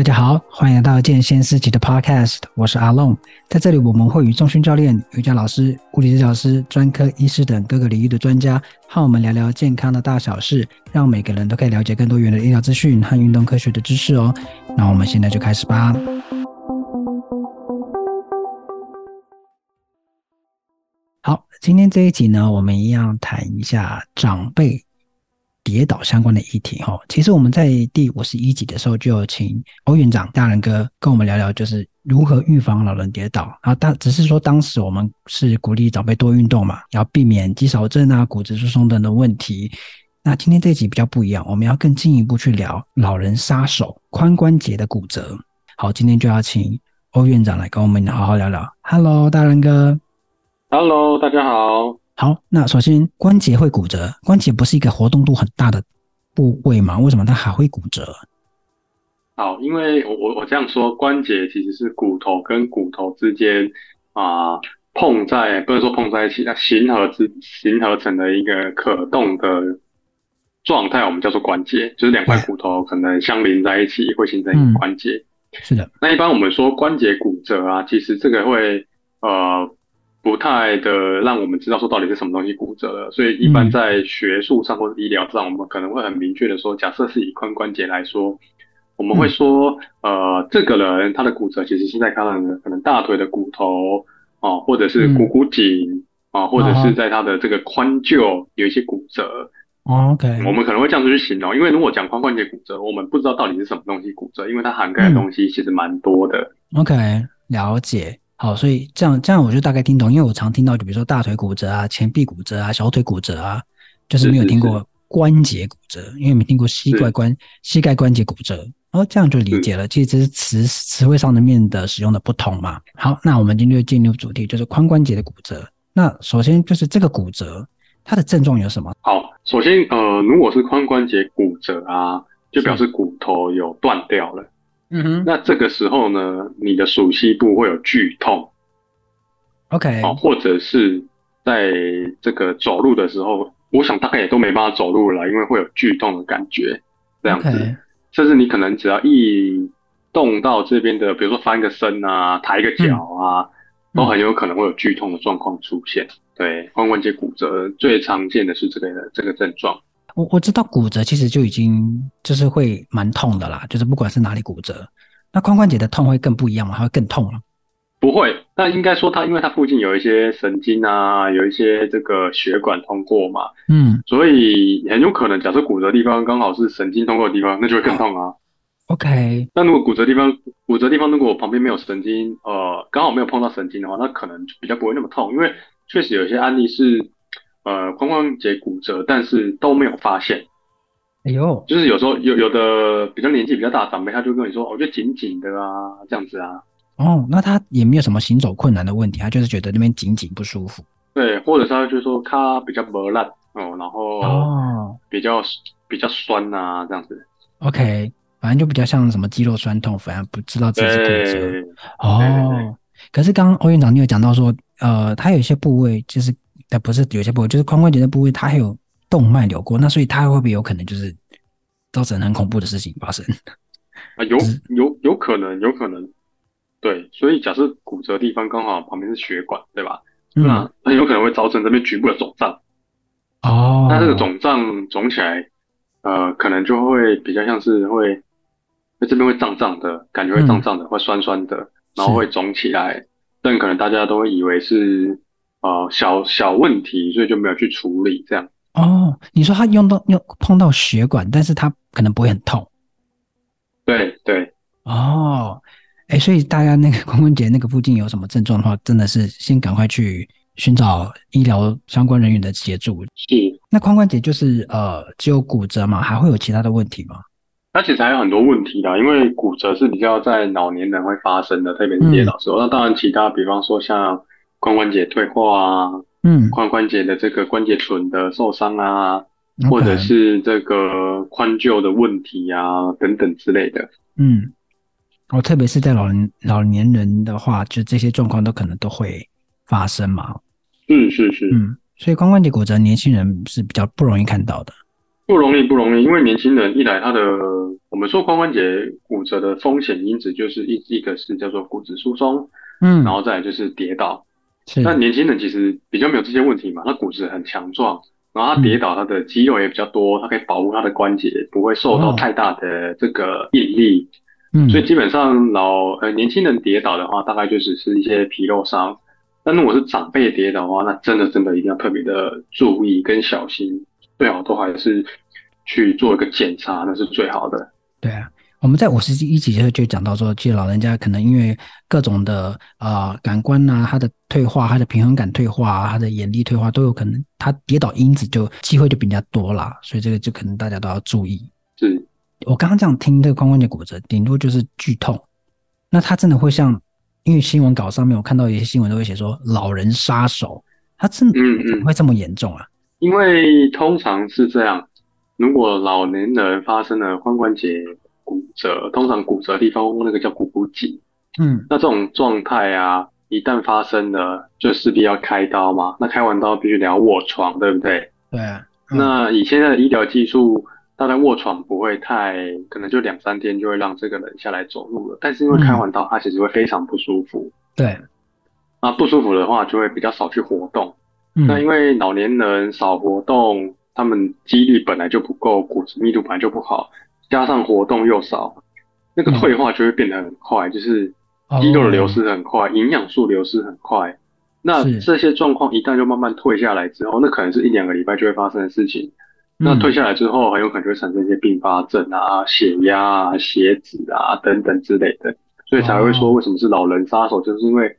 大家好，欢迎来到健先思齐的 Podcast，我是阿龙。在这里，我们会与中训教练、瑜伽老师、物理治疗师、专科医师等各个领域的专家，和我们聊聊健康的大小事，让每个人都可以了解更多元的医疗资讯和运动科学的知识哦。那我们现在就开始吧。好，今天这一集呢，我们一样谈一下长辈。跌倒相关的议题哈，其实我们在第五十一集的时候就有请欧院长大仁哥跟我们聊聊，就是如何预防老人跌倒。然后当只是说当时我们是鼓励长辈多运动嘛，要避免肌少症啊、骨质疏松等的问题。那今天这一集比较不一样，我们要更进一步去聊老人杀手髋关节的骨折。好，今天就要请欧院长来跟我们好好聊聊。Hello，大仁哥。Hello，大家好。好，那首先关节会骨折，关节不是一个活动度很大的部位吗？为什么它还会骨折？好，因为我我我这样说，关节其实是骨头跟骨头之间啊、呃、碰在，不能说碰在一起，它形合之形合成的一个可动的状态，我们叫做关节，就是两块骨头可能相连在一起会形成一个关节。嗯、是的，那一般我们说关节骨折啊，其实这个会呃。不太的让我们知道说到底是什么东西骨折了，所以一般在学术上或者医疗上，我们可能会很明确的说，假设是以髋关节来说，我们会说，呃，这个人他的骨折其实现在他的可能大腿的骨头啊，或者是股骨颈啊，或者是在他的这个髋臼有一些骨折。OK，我们可能会这样子去形容，因为如果讲髋关节骨折，我们不知道到底是什么东西骨折，因为它涵盖的东西其实蛮多的。OK，了解。好，所以这样这样我就大概听懂，因为我常听到，就比如说大腿骨折啊、前臂骨折啊、小腿骨折啊，就是没有听过关节骨折，因为没听过膝盖关膝盖关节骨折。哦，这样就理解了，其实这是词词汇上的面的使用的不同嘛。好，那我们今天就进入主题，就是髋关节的骨折。那首先就是这个骨折，它的症状有什么？好，首先呃，如果是髋关节骨折啊，就表示骨头有断掉了。嗯哼，那这个时候呢，你的鼠蹊部会有剧痛，OK，哦，或者是在这个走路的时候，我想大概也都没办法走路了，因为会有剧痛的感觉，这样子.甚至你可能只要一动到这边的，比如说翻个身啊，抬个脚啊，嗯，都很有可能会有剧痛的状况出现。对，髋关节骨折最常见的是这个这个症状。我我知道骨折其实就已经就是会蛮痛的啦，就是不管是哪里骨折，那髋关节的痛会更不一样吗？它会更痛吗？不会，那应该说它因为它附近有一些神经啊，有一些这个血管通过嘛，嗯，所以很有可能假设骨折的地方刚好是神经通过的地方，那就会更痛啊。OK，那如果骨折地方骨折地方如果旁边没有神经，呃，刚好没有碰到神经的话，那可能比较不会那么痛，因为确实有些案例是。呃，髋关节骨折，但是都没有发现。哎呦，就是有时候有有的比较年纪比较大的长辈，他就跟你说，我觉得紧紧的啊，这样子啊。哦，那他也没有什么行走困难的问题，他就是觉得那边紧紧不舒服。对，或者是他就是说他比较磨烂哦，然后哦比较比较酸呐、啊，这样子。OK，反正就比较像什么肌肉酸痛，反而不知道自己是骨折。哦对对对，可是刚刚欧院长你有讲到说，呃，他有一些部位就是。但不是有些部位，就是髋关节的部位，它还有动脉流过，那所以它会不会有可能就是造成很恐怖的事情发生？啊，有有有可能，有可能。对，所以假设骨折的地方刚好旁边是血管，对吧？嗯。那很有可能会造成这边局部的肿胀。哦。那这个肿胀肿起来，呃，可能就会比较像是会，那这边会胀胀的，感觉会胀胀的，嗯，会酸酸的，然后会肿起来，但可能大家都会以为是。哦、呃，小小问题，所以就没有去处理这样。哦，你说他用到用碰到血管，但是他可能不会很痛。对对。哦，哎，所以大家那个 髋关节那个附近有什么症状的话，真的是先赶快去寻找医疗相关人员的协助。是。那髋关节就是呃只有骨折嘛？还会有其他的问题吗？那其实还有很多问题的，因为骨折是比较在老年人会发生的，特别是跌倒时候。那当然，其他比方说像。髋关节退化啊，嗯，髋关节的这个关节唇的受伤啊或者是这个髋臼的问题啊，等等之类的。嗯，哦，特别是在老人老年人的话，就这些状况都可能都会发生嘛。嗯，是是，嗯，所以髋关节骨折年轻人是比较不容易看到的。不容易，不容易，因为年轻人一来，他的我们说髋关节骨折的风险因子就是一一个是叫做骨质疏松，嗯，然后再来就是跌倒。是。那年轻人其实比较没有这些问题嘛，他骨质很强壮，然后他跌倒，他的肌肉也比较多，他可以保护他的关节，不会受到太大的这个应力。嗯。所以基本上老呃年轻人跌倒的话，大概就只是一些皮肉伤。但如果是长辈跌倒的话，那真的真的一定要特别的注意跟小心，最好都还是去做一个检查，那是最好的。对啊，我们在五十一集就就讲到说，其实老人家可能因为各种的啊、呃、感官啊，他的退化，他的平衡感退化，他的眼力退化都有可能，他跌倒因子就机会就比较多啦，所以这个就可能大家都要注意。是，我刚刚这样听这个髋关节骨折，顶多就是剧痛，那他真的会像？因为新闻稿上面我看到一些新闻都会写说老人杀手，他真的怎么会这么严重啊？因为通常是这样，如果老年人发生了髋关节骨折，通常骨折的地方那个叫股骨颈，嗯，那这种状态啊，一旦发生了，就势必要开刀嘛。那开完刀必须得要卧床，对不对？对啊。那以现在的医疗技术。大概卧床不会太，可能就两三天就会让这个人下来走路了。但是因为开完刀，他其实会非常不舒服。对，那不舒服的话就会比较少去活动。嗯。那因为老年人少活动，他们肌力本来就不够，骨质密度本来就不好，加上活动又少，那个退化就会变得很快，嗯、就是肌肉的流失很快，营养素流失很快。那这些状况一旦就慢慢退下来之后，那可能是一两个礼拜就会发生的事情。那退下来之后，很有可能就会产生一些并发症啊、血压啊、血脂啊等等之类的，所以才会说为什么是老人杀手，就是因为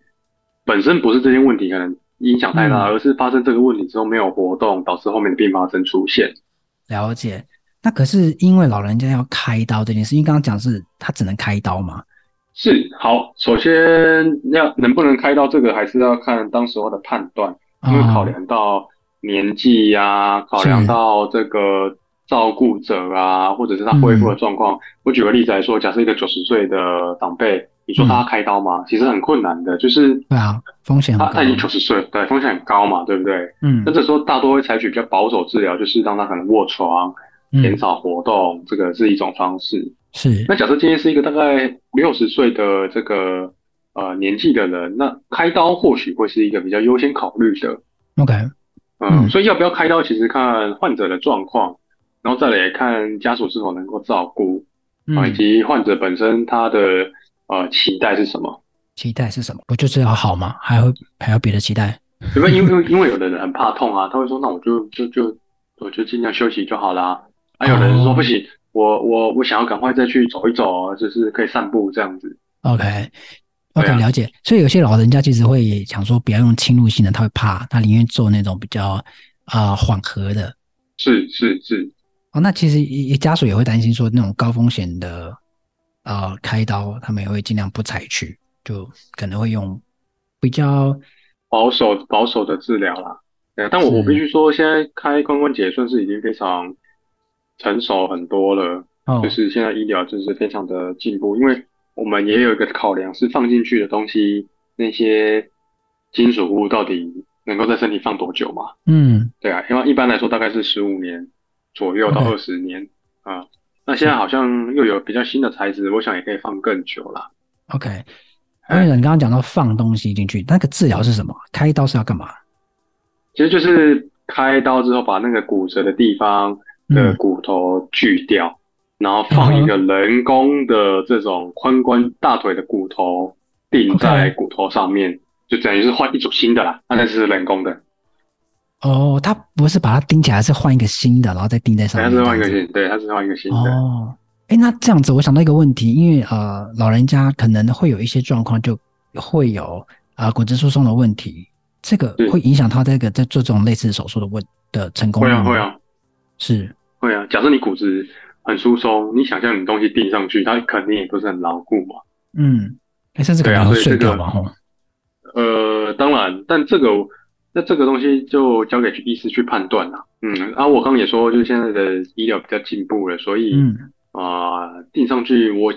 本身不是这些问题可能影响太大，而是发生这个问题之后没有活动，导致后面的并发症出现。了解。那可是因为老人家要开刀这件事，因为刚刚讲是他只能开刀嘛？是。好，首先要能不能开刀，这个还是要看当时候的判断，因为考量到。年纪呀、啊，考量到这个照顾者啊，或者是他恢复的状况。我举个例子来说，假设一个九十岁的长辈，你说他要开刀吗？嗯、其实很困难的，就是对啊，风险他他已经九十岁，对，风险很高嘛，对不对？嗯，那这时候大多会采取比较保守治疗，就是让他可能卧床，减少活动，嗯、这个是一种方式。是。那假设今天是一个大概六十岁的这个呃年纪的人，那开刀或许会是一个比较优先考虑的。OK。嗯，所以要不要开刀，其实看患者的状况，然后再来看家属是否能够照顾，啊，以及患者本身他的呃期待是什么？期待是什么？不就是要好吗？还有还有别的期待？有没有？因为因为有的人很怕痛啊，他会说，那我就就就我就尽量休息就好啦。还、啊、有人说不行，我我我想要赶快再去走一走，就是可以散步这样子。OK。OK，了解。所以有些老人家其实会想说，不要用侵入性的，他会怕，他宁愿做那种比较啊缓和的。是是是。哦，那其实家属也会担心说，那种高风险的呃开刀，他们也会尽量不采取，就可能会用比较保守保守的治疗啦。对，但我我必须说，现在开髋关节算是已经非常成熟很多了，哦、就是现在医疗就是非常的进步，因为。我们也有一个考量，是放进去的东西，那些金属物到底能够在身体放多久嘛？嗯，对啊，因为一般来说大概是十五年左右到二十年.啊。那现在好像又有比较新的材质，我想也可以放更久了。OK，因为你刚刚讲到放东西进去，那个治疗是什么？开刀是要干嘛？其实就是开刀之后把那个骨折的地方的骨头锯掉。嗯然后放一个人工的这种髋关大腿的骨头钉在骨头上面.就等于是换一组新的啦。那是人工的。哦，他不是把它钉起来，是换一个新的，然后再钉在上面。他是换一个新，对，他是换一个新的。哦，哎，那这样子，我想到一个问题，因为呃，老人家可能会有一些状况，就会有啊、呃、骨质疏松的问题，这个会影响他这个在做这种类似手术的问的成功？会啊，会啊，是会啊。假设你骨质。很疏松，你想象你东西钉上去，它肯定也不是很牢固嘛。嗯，甚至可能会碎掉嘛。哈、这个。呃，当然，但这个那这个东西就交给医师去判断啦。嗯，啊，我刚刚也说，就是现在的医疗比较进步了，所以啊，钉、嗯呃、上去我，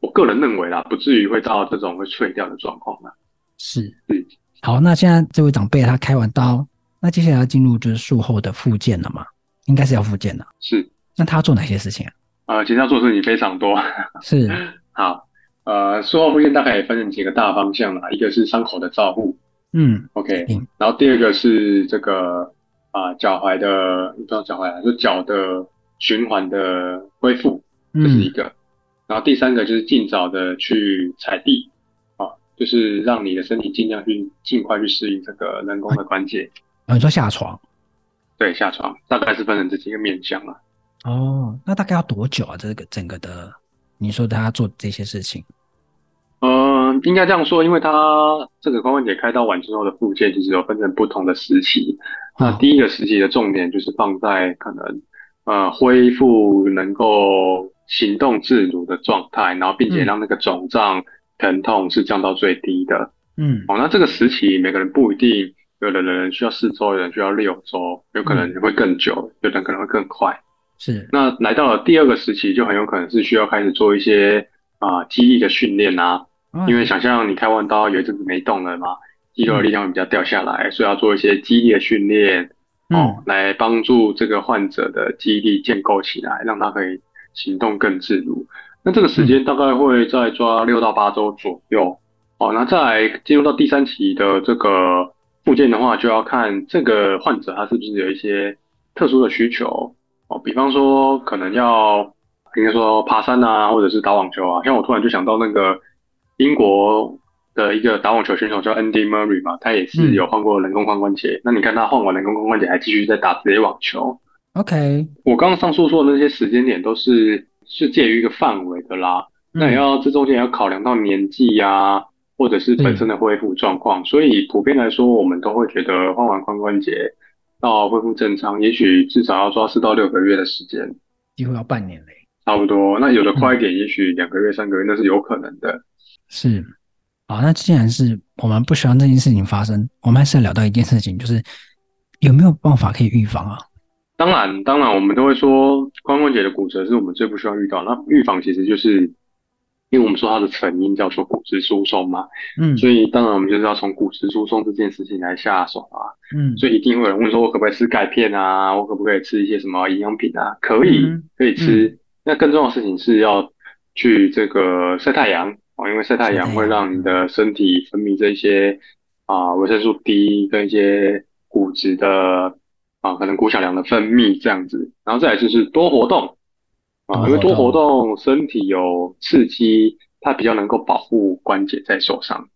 我我个人认为啦，不至于会到这种会碎掉的状况啦。是，嗯。好，那现在这位长辈他开完刀，那接下来要进入就是术后的复健了嘛？应该是要复健的。是，那他要做哪些事情啊？呃，其实要做的事情非常多。是，好，呃，术后复健大概也分成几个大方向啦，一个是伤口的照护，嗯，OK，然后第二个是这个啊脚踝的，不知道脚踝啊，就脚的循环的恢复，这是一个。嗯、然后第三个就是尽早的去踩地，啊，就是让你的身体尽量去尽快去适应这个人工的关节。啊，你说下床？对，下床，大概是分成这几个面向啊。哦，那大概要多久啊？这个整个的，你说他做这些事情，嗯、呃，应该这样说，因为他这个髋关节开刀完之后的复健，其实有分成不同的时期。哦、那第一个时期的重点就是放在可能呃恢复能够行动自如的状态，然后并且让那个肿胀疼痛是降到最低的。嗯，哦，那这个时期每个人不一定，有的人需要四周，有人需要六周，有可能会更久，有的人可能会更快。是，那来到了第二个时期，就很有可能是需要开始做一些啊、呃、肌力的训练啊，嗯、因为想象你开完刀有一阵子没动了嘛，肌肉的力量会比较掉下来，嗯、所以要做一些肌力的训练哦，嗯、来帮助这个患者的肌力建构起来，让他可以行动更自如。那这个时间大概会在抓六到八周左右。哦，那再来进入到第三期的这个复健的话，就要看这个患者他是不是有一些特殊的需求。哦，比方说可能要应该说爬山啊，或者是打网球啊。像我突然就想到那个英国的一个打网球选手叫 Andy Murray 嘛，他也是有换过人工髋关节。嗯、那你看他换完人工髋关节，还继续在打职业网球。OK，我刚刚上述说的那些时间点都是是介于一个范围的啦。嗯、那也要这中间也要考量到年纪呀、啊，或者是本身的恢复状况。嗯、所以普遍来说，我们都会觉得换完髋关节。到恢复正常，也许至少要抓四到六个月的时间，几乎要半年嘞。差不多，那有的快一点，嗯、也许两个月、三个月，那是有可能的。是，好，那既然是我们不希望这件事情发生，我们还是要聊到一件事情，就是有没有办法可以预防啊？当然，当然，我们都会说髋关节的骨折是我们最不需要遇到，那预防其实就是。因为我们说它的成因叫做骨质疏松嘛，嗯，所以当然我们就是要从骨质疏松这件事情来下手啊，嗯，所以一定会有人问说，我可不可以吃钙片啊？我可不可以吃一些什么营养品啊？可以，可以吃。嗯、那更重要的事情是要去这个晒太阳啊，因为晒太阳会让你的身体分泌这些啊维生素 D 跟一些骨质的啊可能骨小梁的分泌这样子，然后再来就是多活动。啊，因为多活动，身体有刺激，它比较能够保护关节在受伤。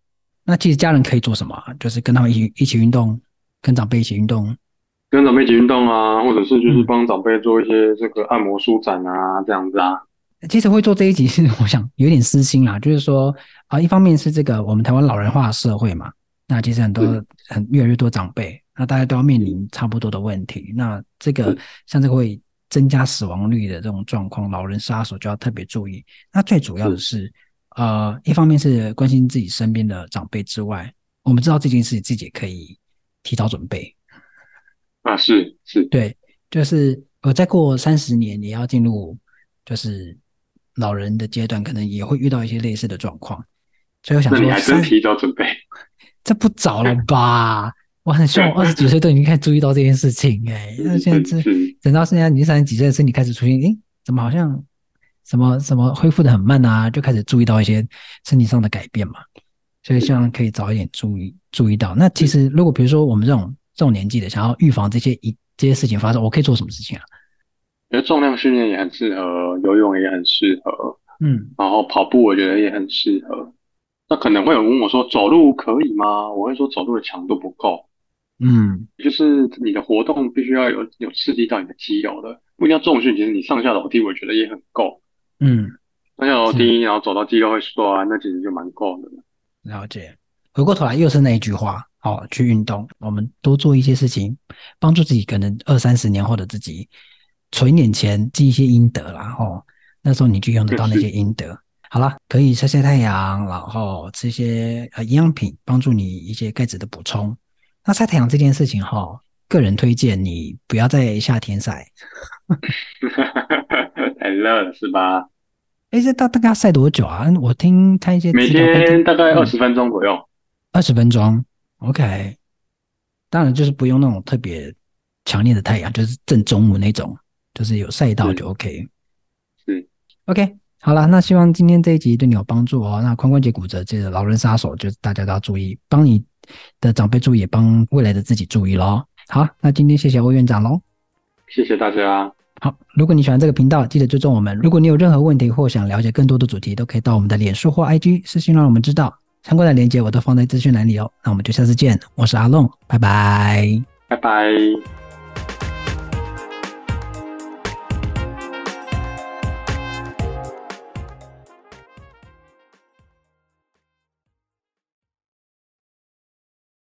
那其实家人可以做什么？就是跟他们一起一起运动，跟长辈一起运动，跟长辈一起运动啊，或者是就是帮长辈做一些这个按摩舒展啊，这样子啊。其实会做这一集是我想有点私心啦，就是说啊，一方面是这个我们台湾老人化的社会嘛，那其实很多很越来越多长辈，那大家都要面临差不多的问题。那这个像这个会。增加死亡率的这种状况，老人杀手就要特别注意。那最主要的是，是呃，一方面是关心自己身边的长辈之外，我们知道这件事情自己也可以提早准备。啊，是是，对，就是我再过三十年也要进入就是老人的阶段，可能也会遇到一些类似的状况。所以我想说，你还真提早准备，这不早了吧？我很希望我 二十几岁都已经开始注意到这件事情哎、欸，那现在这等到现在你三十几岁的身体开始出现，诶，怎么好像什么什么恢复的很慢啊？就开始注意到一些身体上的改变嘛，所以希望可以早一点注意注意到。那其实如果比如说我们这种这种年纪的，想要预防这些一这些事情发生，我可以做什么事情啊？我觉得重量训练也很适合，游泳也很适合，嗯，然后跑步我觉得也很适合。那可能会有人问我说，走路可以吗？我会说走路的强度不够。嗯，就是你的活动必须要有有刺激到你的肌肉的，不一定要重训。其实你上下楼梯，我觉得也很够。嗯，上下楼梯，然后走到肌肉会酸，那其实就蛮够的。了解。回过头来又是那一句话，好，去运动，我们多做一些事情，帮助自己，可能二三十年后的自己存一点钱，积一些阴德啦。哦，那时候你就用得到那些阴德。好了，可以晒晒太阳，然后吃一些呃营养品，帮助你一些钙质的补充。那晒太阳这件事情哈，个人推荐你不要在夏天晒，太热了是吧？哎、欸，这大大概要晒多久啊？我听看一些每天大概二十分钟左右，二十、嗯、分钟，OK。当然就是不用那种特别强烈的太阳，就是正中午那种，就是有晒到就 OK。嗯，OK，好了，那希望今天这一集对你有帮助哦。那髋关节骨折这个老人杀手，就是大家都要注意，帮你的长辈注意，也帮未来的自己注意喽。好，那今天谢谢欧院长喽，谢谢大家。好，如果你喜欢这个频道，记得追踪我们。如果你有任何问题或想了解更多的主题，都可以到我们的脸书或 IG 私信让我们知道。相关的链接我都放在资讯栏里哦。那我们就下次见，我是阿龙，拜拜，拜拜。